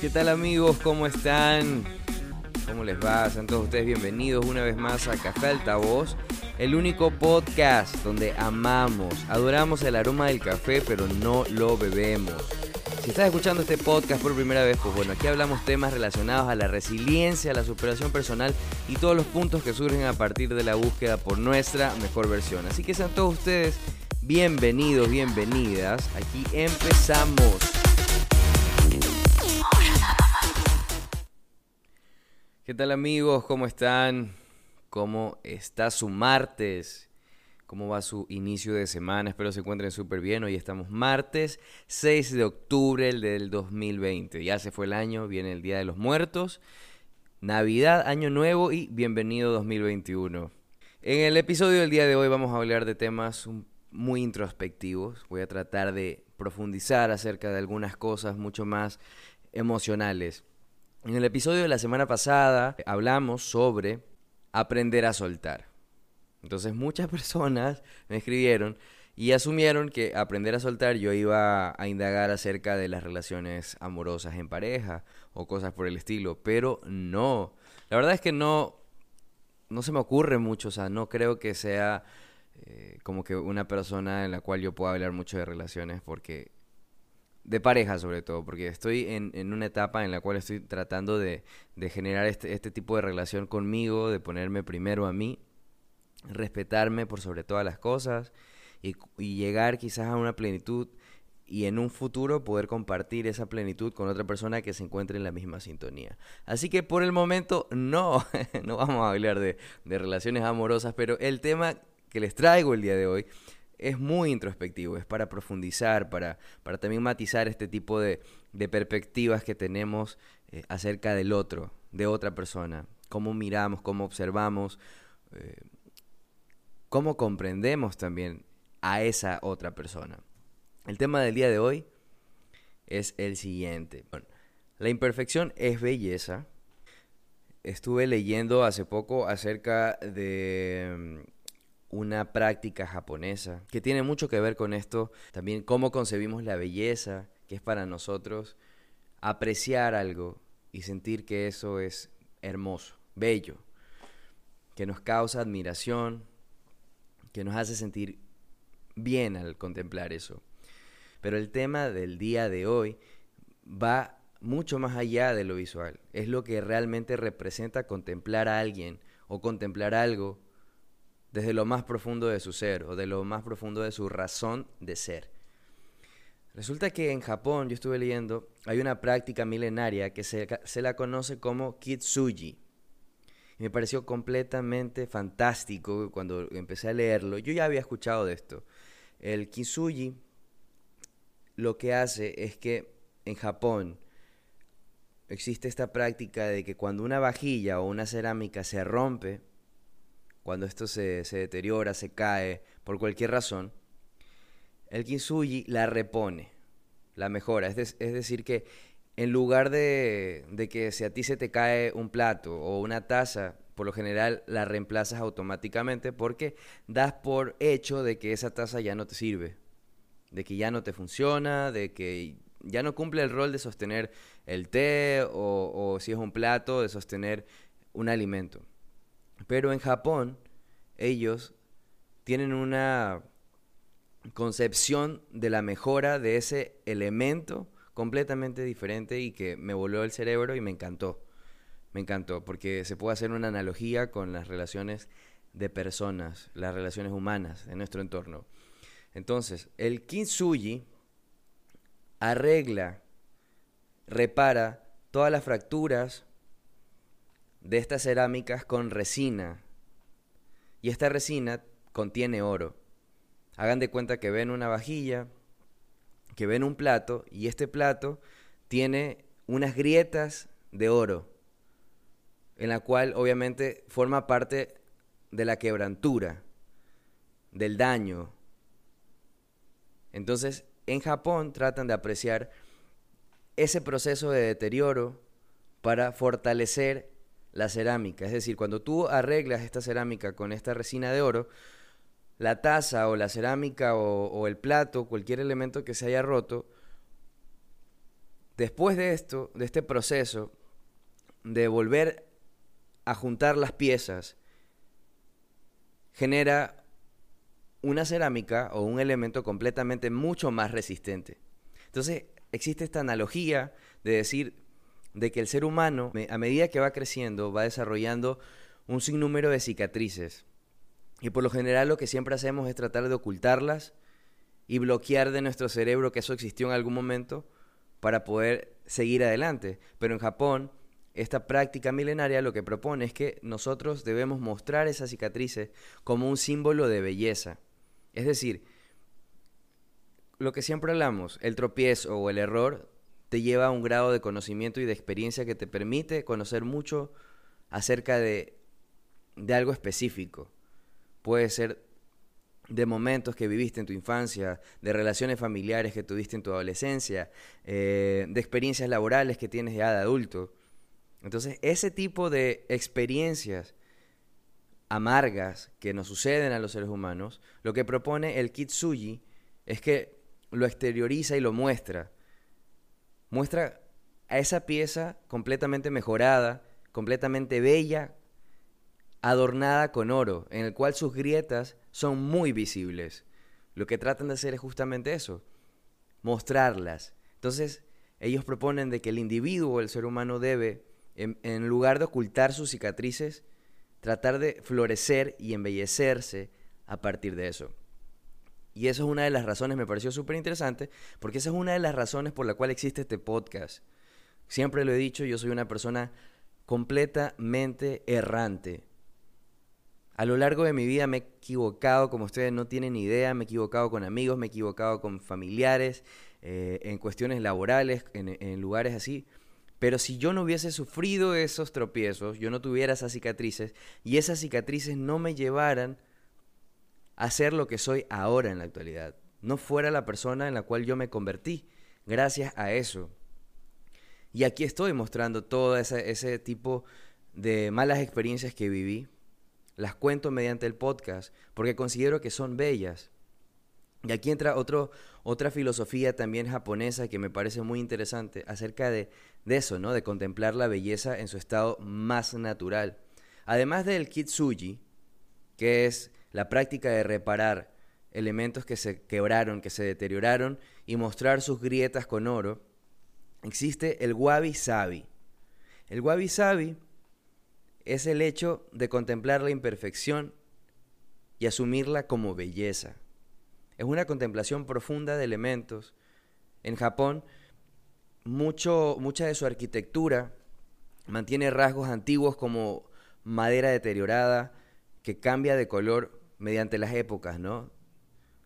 ¿Qué tal amigos? ¿Cómo están? ¿Cómo les va? Sean todos ustedes bienvenidos una vez más a Café Altavoz, el único podcast donde amamos, adoramos el aroma del café, pero no lo bebemos. Si estás escuchando este podcast por primera vez, pues bueno, aquí hablamos temas relacionados a la resiliencia, a la superación personal y todos los puntos que surgen a partir de la búsqueda por nuestra mejor versión. Así que sean todos ustedes bienvenidos, bienvenidas. Aquí empezamos. ¿Qué tal amigos? ¿Cómo están? ¿Cómo está su martes? ¿Cómo va su inicio de semana? Espero se encuentren súper bien. Hoy estamos martes 6 de octubre del 2020. Ya se fue el año, viene el Día de los Muertos, Navidad, Año Nuevo y bienvenido 2021. En el episodio del día de hoy vamos a hablar de temas muy introspectivos. Voy a tratar de profundizar acerca de algunas cosas mucho más emocionales. En el episodio de la semana pasada hablamos sobre aprender a soltar. Entonces muchas personas me escribieron y asumieron que aprender a soltar yo iba a indagar acerca de las relaciones amorosas en pareja o cosas por el estilo, pero no. La verdad es que no, no se me ocurre mucho, o sea, no creo que sea eh, como que una persona en la cual yo pueda hablar mucho de relaciones porque de pareja sobre todo, porque estoy en, en, una etapa en la cual estoy tratando de, de generar este, este, tipo de relación conmigo, de ponerme primero a mí respetarme por sobre todas las cosas y, llegar quizás a una plenitud y en un futuro poder compartir esa plenitud con otra persona que se encuentre en la misma sintonía. Así que por el momento no, no vamos a hablar de, de relaciones amorosas, pero el tema que les traigo el día de hoy es muy introspectivo, es para profundizar, para, para también matizar este tipo de, de perspectivas que tenemos eh, acerca del otro, de otra persona, cómo miramos, cómo observamos, eh, cómo comprendemos también a esa otra persona. El tema del día de hoy es el siguiente. la imperfección es belleza. Estuve leyendo hace poco acerca de mm, una práctica japonesa que tiene mucho que ver con esto, también cómo concebimos la belleza, que es para nosotros apreciar algo y sentir que eso es hermoso, bello, que nos causa admiración, que nos hace sentir bien al contemplar eso. Pero el tema del día de hoy va mucho más allá de lo visual. Es lo que realmente representa contemplar a alguien o contemplar algo desde lo más profundo de su ser o de lo más profundo de su razón de ser. Resulta que en Japón, yo estuve leyendo, hay una práctica milenaria que se, se la conoce como kitsuji me pareció completamente fantástico cuando empecé a leerlo. Yo ya había escuchado de esto. El kintsugi lo que hace es que en Japón existe esta práctica de que cuando una vajilla o una cerámica se rompe, cuando esto se, deteriora, se cae, por cualquier razón, el kintsugi la repone, la mejora. Es decir, que en lugar de, que si a ti se te cae un plato o una taza, por lo general la reemplazas automáticamente porque das por hecho de que esa taza ya no te sirve, de que ya no te funciona, de que ya no cumple el rol de sostener el té o, o si es un plato, de sostener un alimento. Pero en Japón ellos tienen una concepción de la mejora de ese elemento completamente diferente y que me voló el cerebro y me encantó. Me encantó porque se puede hacer una analogía con las relaciones de personas, las relaciones humanas en nuestro entorno. Entonces, el kintsugi arregla, repara todas las fracturas de estas cerámicas con resina. Y esta resina contiene oro. Hagan de cuenta que ven una vajilla, que ven un plato y este plato tiene unas grietas de oro, en la cual obviamente forma parte de la quebrantura, del daño. Entonces, en Japón tratan de apreciar ese proceso de deterioro para fortalecer la cerámica. Es decir, cuando tú arreglas esta cerámica con esta resina de oro, la taza o la cerámica o, el plato, cualquier elemento que se haya roto, después de esto, de este proceso de volver a juntar las piezas, genera una cerámica o un elemento completamente mucho más resistente. Entonces, existe esta analogía de decir de que el ser humano, a medida que va creciendo, va desarrollando un sinnúmero de cicatrices. Y por lo general lo que siempre hacemos es tratar de ocultarlas y bloquear de nuestro cerebro que eso existió en algún momento para poder seguir adelante. Pero en Japón, esta práctica milenaria lo que propone es que nosotros debemos mostrar esas cicatrices como un símbolo de belleza. Es decir, lo que siempre hablamos, el tropiezo o el error te lleva a un grado de conocimiento y de experiencia que te permite conocer mucho acerca de, de algo específico. Puede ser de momentos que viviste en tu infancia, de relaciones familiares que tuviste en tu adolescencia, eh, de experiencias laborales que tienes ya de adulto. Entonces, ese tipo de experiencias amargas que nos suceden a los seres humanos, lo que propone el Kitsuji es que lo exterioriza y lo muestra. Muestra a esa pieza completamente mejorada, completamente bella, adornada con oro, en el cual sus grietas son muy visibles. Lo que tratan de hacer es justamente eso, mostrarlas. Entonces, ellos proponen de que el individuo, el ser humano, debe, en, lugar de ocultar sus cicatrices, tratar de florecer y embellecerse a partir de eso. Y eso es una de las razones, me pareció súper interesante, porque esa es una de las razones por la cual existe este podcast. Siempre lo he dicho, yo soy una persona completamente errante. A lo largo de mi vida me he equivocado, como ustedes no tienen idea, me he equivocado con amigos, me he equivocado con familiares, eh, en cuestiones laborales, en, lugares así. Pero si yo no hubiese sufrido esos tropiezos, yo no tuviera esas cicatrices y esas cicatrices no me llevaran a ser lo que soy ahora en la actualidad, no fuera la persona en la cual yo me convertí, gracias a eso. Y aquí estoy mostrando todo ese, ese tipo de malas experiencias que viví las cuento mediante el podcast porque considero que son bellas. Y aquí entra otro, otra filosofía también japonesa que me parece muy interesante acerca de, de eso, ¿no? De contemplar la belleza en su estado más natural. Además del kitsuji, que es la práctica de reparar elementos que se quebraron, que se deterioraron y mostrar sus grietas con oro, existe el wabi sabi. El wabi sabi es el hecho de contemplar la imperfección y asumirla como belleza. Es una contemplación profunda de elementos. En Japón, mucho, mucha de su arquitectura mantiene rasgos antiguos como madera deteriorada que cambia de color mediante las épocas, ¿no?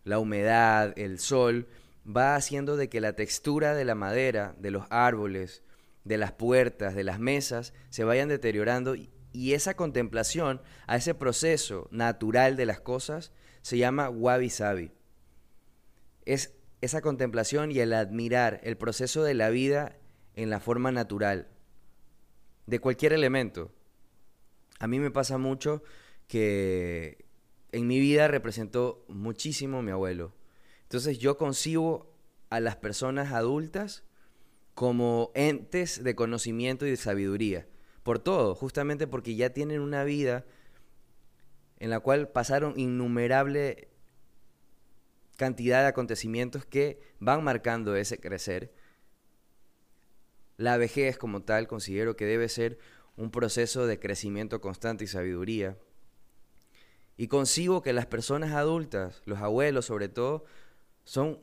La humedad, el sol, va haciendo de que la textura de la madera, de los árboles, de las puertas, de las mesas, se vayan deteriorando esa contemplación a ese proceso natural de las cosas se llama wabi sabi. Es esa contemplación y el admirar el proceso de la vida en la forma natural de cualquier elemento. A mí me pasa mucho que en mi vida representó muchísimo mi abuelo. Entonces yo concibo a las personas adultas como entes de conocimiento y de sabiduría por todo, justamente porque ya tienen una vida en la cual pasaron innumerable cantidad de acontecimientos que van marcando ese crecer. La vejez como tal considero que debe ser un proceso de crecimiento constante y sabiduría. Y consigo que las personas adultas, los abuelos sobre todo, son,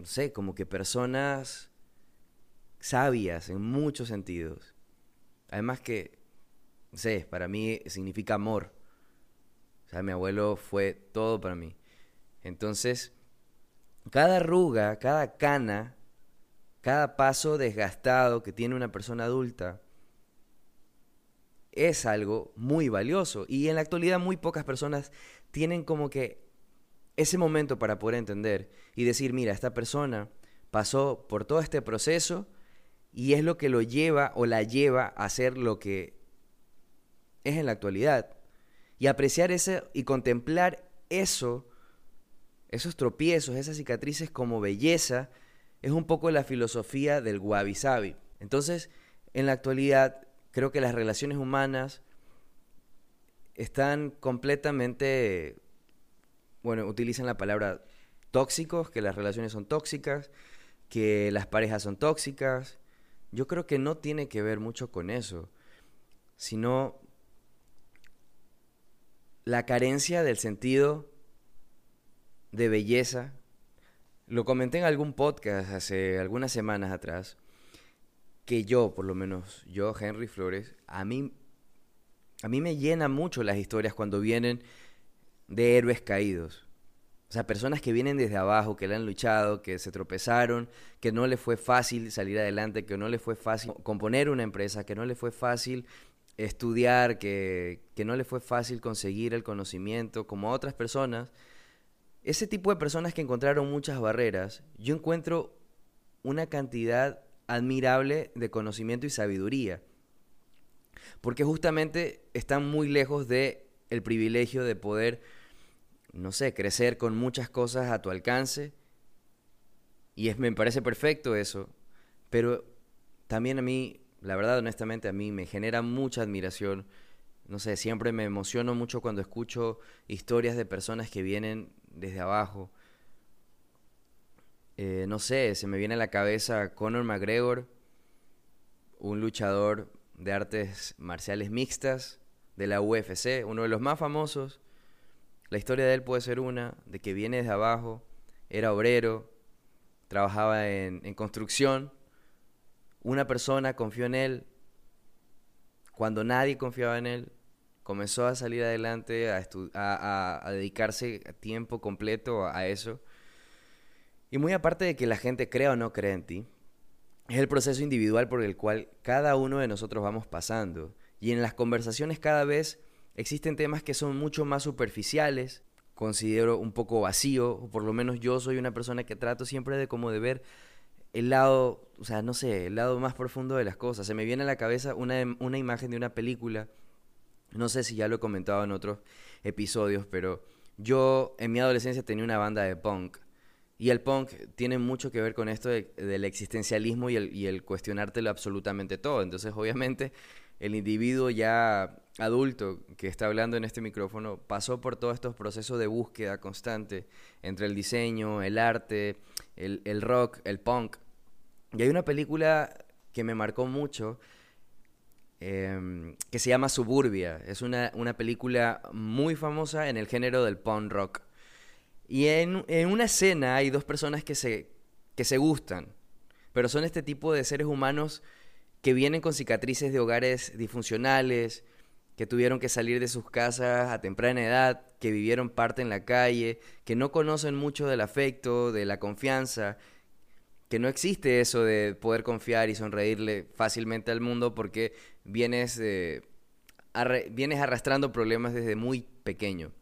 no sé, como que personas sabias en muchos sentidos. Además que, sé, para mí significa amor. O sea, mi abuelo fue todo para mí. Entonces, cada arruga, cada cana, cada paso desgastado que tiene una persona adulta es algo muy valioso. Y en la actualidad muy pocas personas tienen como que ese momento para poder entender y decir, mira, esta persona pasó por todo este proceso y es lo que lo lleva o la lleva a ser lo que es en la actualidad. Y apreciar ese y contemplar eso, esos tropiezos, esas cicatrices como belleza, es un poco la filosofía del wabi sabi. Entonces, en la actualidad, creo que las relaciones humanas están completamente, bueno, utilizan la palabra tóxicos, que las relaciones son tóxicas, que las parejas son tóxicas. Yo creo que no tiene que ver mucho con eso, sino la carencia del sentido de belleza. Lo comenté en algún podcast hace algunas semanas atrás, que yo, por lo menos yo, Henry Flores, a mí, a mí me llena mucho las historias cuando vienen de héroes caídos. O sea, personas que vienen desde abajo, que le han luchado, que se tropezaron, que no le fue fácil salir adelante, que no le fue fácil componer una empresa, que no le fue fácil estudiar, que, que no le fue fácil conseguir el conocimiento, como a otras personas. Ese tipo de personas que encontraron muchas barreras, yo encuentro una cantidad admirable de conocimiento y sabiduría. Porque justamente están muy lejos de el privilegio de poder, no sé, crecer con muchas cosas a tu alcance. Y es, me parece perfecto eso. Pero también a mí, la verdad, honestamente, a mí me genera mucha admiración. No sé, siempre me emociono mucho cuando escucho historias de personas que vienen desde abajo eh, no sé, se me viene a la cabeza Conor McGregor, un luchador de artes marciales mixtas de la UFC, uno de los más famosos. La historia de él puede ser una, de que viene desde abajo, era obrero, trabajaba en, construcción, una persona confió en él, cuando nadie confiaba en él, comenzó a salir adelante, a, a, a dedicarse a tiempo completo a eso. Y muy aparte de que la gente crea o no cree en ti, es el proceso individual por el cual cada uno de nosotros vamos pasando. Y en las conversaciones cada vez existen temas que son mucho más superficiales, considero un poco vacío, o por lo menos yo soy una persona que trato siempre de como de ver el lado, o sea, no sé, el lado más profundo de las cosas. Se me viene a la cabeza una, una imagen de una película, no sé si ya lo he comentado en otros episodios, pero yo en mi adolescencia tenía una banda de punk y el punk tiene mucho que ver con esto del existencialismo y el, y el cuestionártelo absolutamente todo. Entonces, obviamente, el individuo ya adulto que está hablando en este micrófono pasó por todos estos procesos de búsqueda constante entre el diseño, el arte, el, el rock, el punk. Y hay una película que me marcó mucho em, que se llama Suburbia. Es una, una película muy famosa en el género del punk rock. Y en, una escena hay dos personas que se, que se gustan, pero son este tipo de seres humanos que vienen con cicatrices de hogares disfuncionales, que tuvieron que salir de sus casas a temprana edad, que vivieron parte en la calle, que no conocen mucho del afecto, de la confianza, que no existe eso de poder confiar y sonreírle fácilmente al mundo porque vienes, eh, vienes arrastrando problemas desde muy pequeño.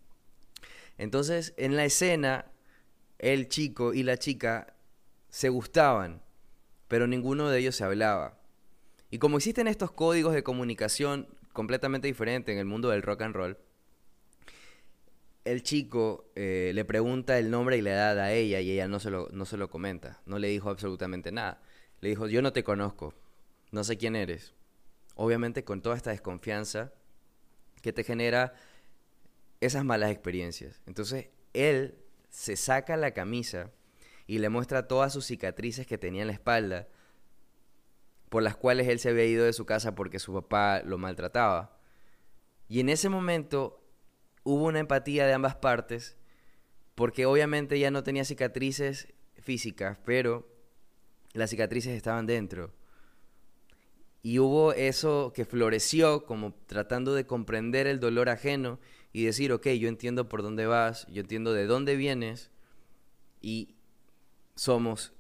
Entonces, en la escena, el chico y la chica se gustaban, pero ninguno de ellos se hablaba. Y como existen estos códigos de comunicación completamente diferentes en el mundo del rock and roll, el chico eh, le pregunta el nombre y la edad a ella y ella no se, lo, no se lo comenta, no le dijo absolutamente nada. Le dijo, yo no te conozco, no sé quién eres. Obviamente con toda esta desconfianza que te genera esas malas experiencias. Entonces él se saca la camisa y le muestra todas sus cicatrices que tenía en la espalda, por las cuales él se había ido de su casa porque su papá lo maltrataba. Y en ese momento hubo una empatía de ambas partes, porque obviamente ya no tenía cicatrices físicas, pero las cicatrices estaban dentro. Y hubo eso que floreció como tratando de comprender el dolor ajeno y decir, ok, yo entiendo por dónde vas, yo entiendo de dónde vienes y somos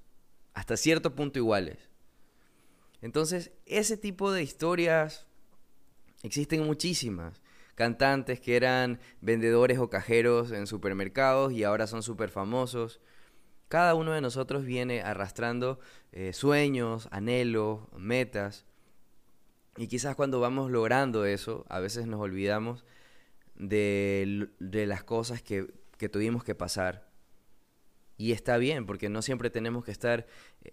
hasta cierto punto iguales. Entonces, ese tipo de historias existen muchísimas. Cantantes que eran vendedores o cajeros en supermercados y ahora son súper famosos. Cada uno de nosotros viene arrastrando eh, sueños, anhelos, metas. Y quizás cuando vamos logrando eso, a veces nos olvidamos de, las cosas que, que, tuvimos que pasar. Y está bien, porque no siempre tenemos que estar eh,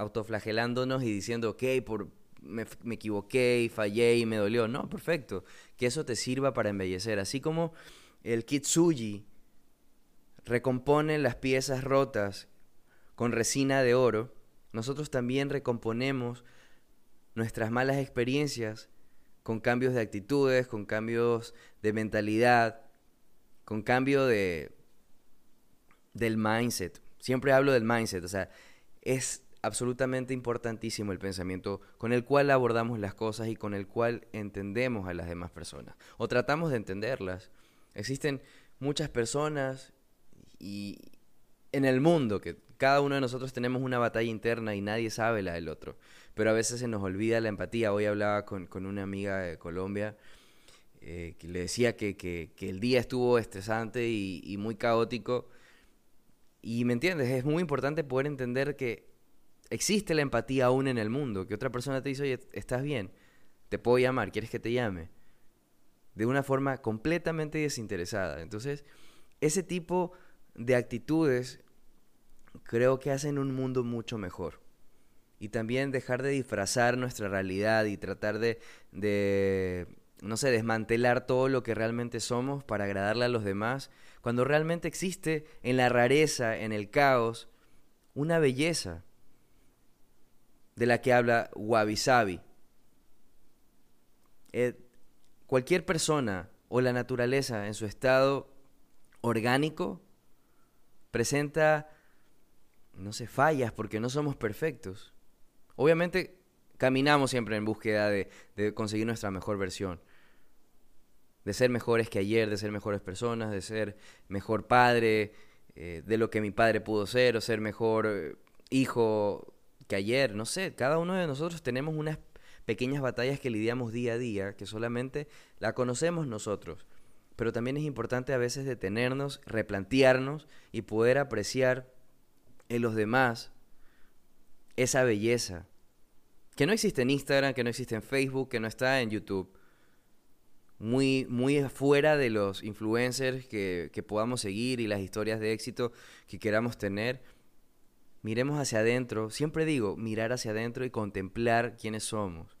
autoflagelándonos, y diciendo, ok, por, me, me, equivoqué y fallé y me dolió. No, perfecto. Que eso te sirva para embellecer. Así como el kitsuji recompone las piezas rotas con resina de oro, nosotros también recomponemos nuestras malas experiencias con cambios de actitudes, con cambios de mentalidad, con cambio de del mindset. Siempre hablo del mindset, o sea, es absolutamente importantísimo el pensamiento con el cual abordamos las cosas y con el cual entendemos a las demás personas o tratamos de entenderlas. Existen muchas personas y en el mundo que cada uno de nosotros tenemos una batalla interna y nadie sabe la del otro, pero a veces se nos olvida la empatía. Hoy hablaba con, una amiga de Colombia eh, que le decía que, el día estuvo estresante y, y muy caótico. Y me entiendes, es muy importante poder entender que existe la empatía aún en el mundo, que otra persona te dice, oye, estás bien, te puedo llamar, ¿quieres que te llame? De una forma completamente desinteresada. Entonces, ese tipo de actitudes creo que hacen un mundo mucho mejor. Y también dejar de disfrazar nuestra realidad y tratar de, de, no sé, desmantelar todo lo que realmente somos para agradarle a los demás, cuando realmente existe en la rareza, en el caos, una belleza de la que habla Wabi Sabi. Eh, cualquier persona o la naturaleza en su estado orgánico presenta, no sé, fallas porque no somos perfectos. Obviamente caminamos siempre en búsqueda de, conseguir nuestra mejor versión, de ser mejores que ayer, de ser mejores personas, de ser mejor padre, eh, de lo que mi padre pudo ser, o ser mejor eh, hijo que ayer, no sé, cada uno de nosotros tenemos unas pequeñas batallas que lidiamos día a día, que solamente la conocemos nosotros. Pero también es importante a veces detenernos, replantearnos y poder apreciar en los demás esa belleza. Que no existe en Instagram, que no existe en Facebook, que no está en YouTube. Muy, muy afuera de los influencers que, que podamos seguir y las historias de éxito que queramos tener miremos hacia adentro, siempre digo, mirar hacia adentro y contemplar quiénes somos.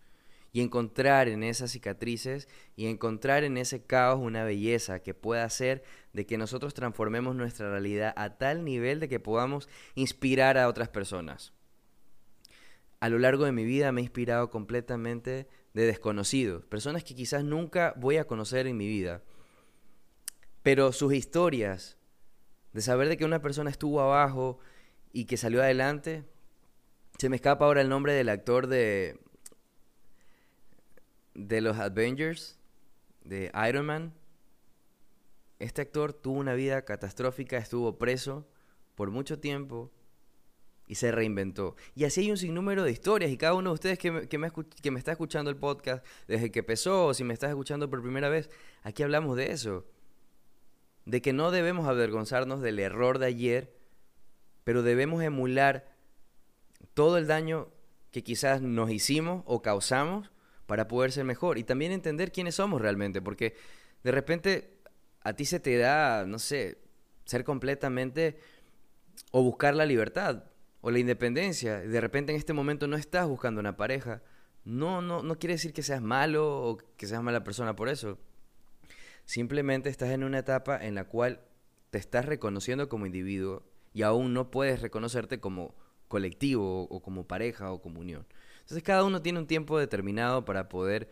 Y encontrar en esas cicatrices y encontrar en ese caos una belleza que pueda hacer de que nosotros transformemos nuestra realidad a tal nivel de que podamos inspirar a otras personas. A lo largo de mi vida me he inspirado completamente de desconocidos, personas que quizás nunca voy a conocer en mi vida, pero sus historias, de saber de que una persona estuvo abajo, y que salió adelante. Se me escapa ahora el nombre del actor de de los Avengers, de Iron Man. Este actor tuvo una vida catastrófica, estuvo preso por mucho tiempo y se reinventó. Y así hay un sinnúmero de historias y cada uno de ustedes que me, que me, que me está escuchando el podcast desde que empezó o si me estás escuchando por primera vez, aquí hablamos de eso. De que no debemos avergonzarnos del error de ayer pero debemos emular todo el daño que quizás nos hicimos o causamos para poder ser mejor y también entender quiénes somos realmente, porque de repente a ti se te da, no sé, ser completamente o buscar la libertad o la independencia, de repente en este momento no estás buscando una pareja, no, no, no quiere decir que seas malo o que seas mala persona por eso. Simplemente estás en una etapa en la cual te estás reconociendo como individuo y aún no puedes reconocerte como colectivo o como pareja o como unión. Entonces cada uno tiene un tiempo determinado para poder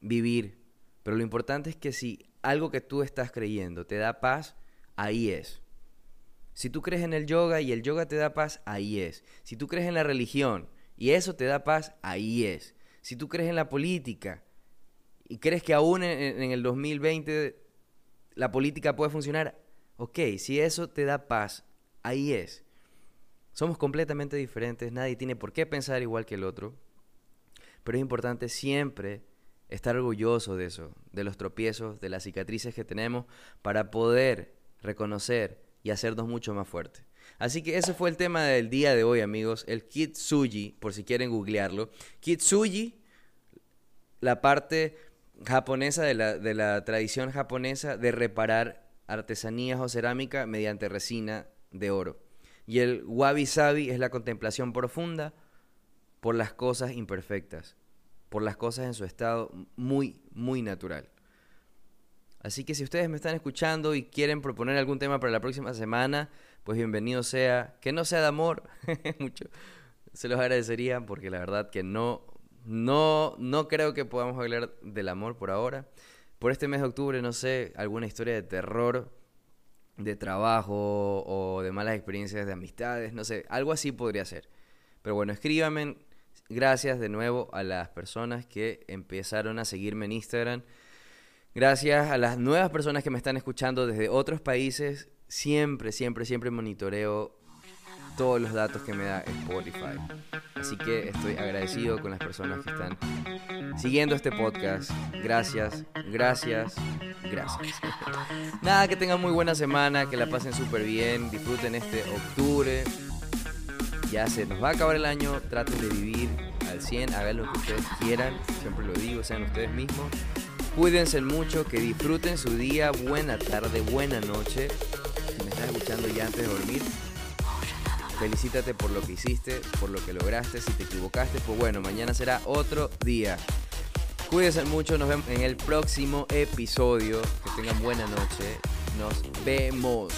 vivir, pero lo importante es que si algo que tú estás creyendo te da paz, ahí es. Si tú crees en el yoga y el yoga te da paz, ahí es. Si tú crees en la religión y eso te da paz, ahí es. Si tú crees en la política y crees que aún en, en el 2020 la política puede funcionar, ok, si eso te da paz, ahí es. Somos completamente diferentes, nadie tiene por qué pensar igual que el otro, pero es importante siempre estar orgulloso de eso, de los tropiezos, de las cicatrices que tenemos, para poder reconocer y hacernos mucho más fuertes. Así que ese fue el tema del día de hoy, amigos. El kitsuji, por si quieren googlearlo. Kitsuji, la parte japonesa de la, de la tradición japonesa de reparar artesanías o cerámica mediante resina de oro. Y el wabi sabi es la contemplación profunda por las cosas imperfectas, por las cosas en su estado muy, muy natural. Así que si ustedes me están escuchando y quieren proponer algún tema para la próxima semana, pues bienvenido sea. Que no sea de amor, mucho. Se los agradecería porque la verdad que no, no, no creo que podamos hablar del amor por ahora. Por este mes de octubre, no sé, alguna historia de terror, de trabajo o de malas experiencias de amistades, no sé, algo así podría ser. Pero bueno, escríbanme. Gracias de nuevo a las personas que empezaron a seguirme en Instagram. Gracias a las nuevas personas que me están escuchando desde otros países. Siempre, siempre, siempre monitoreo todos los datos que me da Spotify. Así que estoy agradecido con las personas que están siguiendo este podcast. Gracias, gracias, gracias. Nada, que tengan muy buena semana, que la pasen súper bien, disfruten este octubre. Ya se nos va a acabar el año, traten de vivir al 100, hagan lo que ustedes quieran, siempre lo digo, sean ustedes mismos. Cuídense mucho, que disfruten su día, buena tarde, buena noche. Si me estás escuchando ya antes de dormir, felicítate por lo que hiciste, por lo que lograste. Si te equivocaste, pues bueno, mañana será otro día. Cuídense mucho, nos vemos en el próximo episodio. Que tengan buena noche. Nos vemos.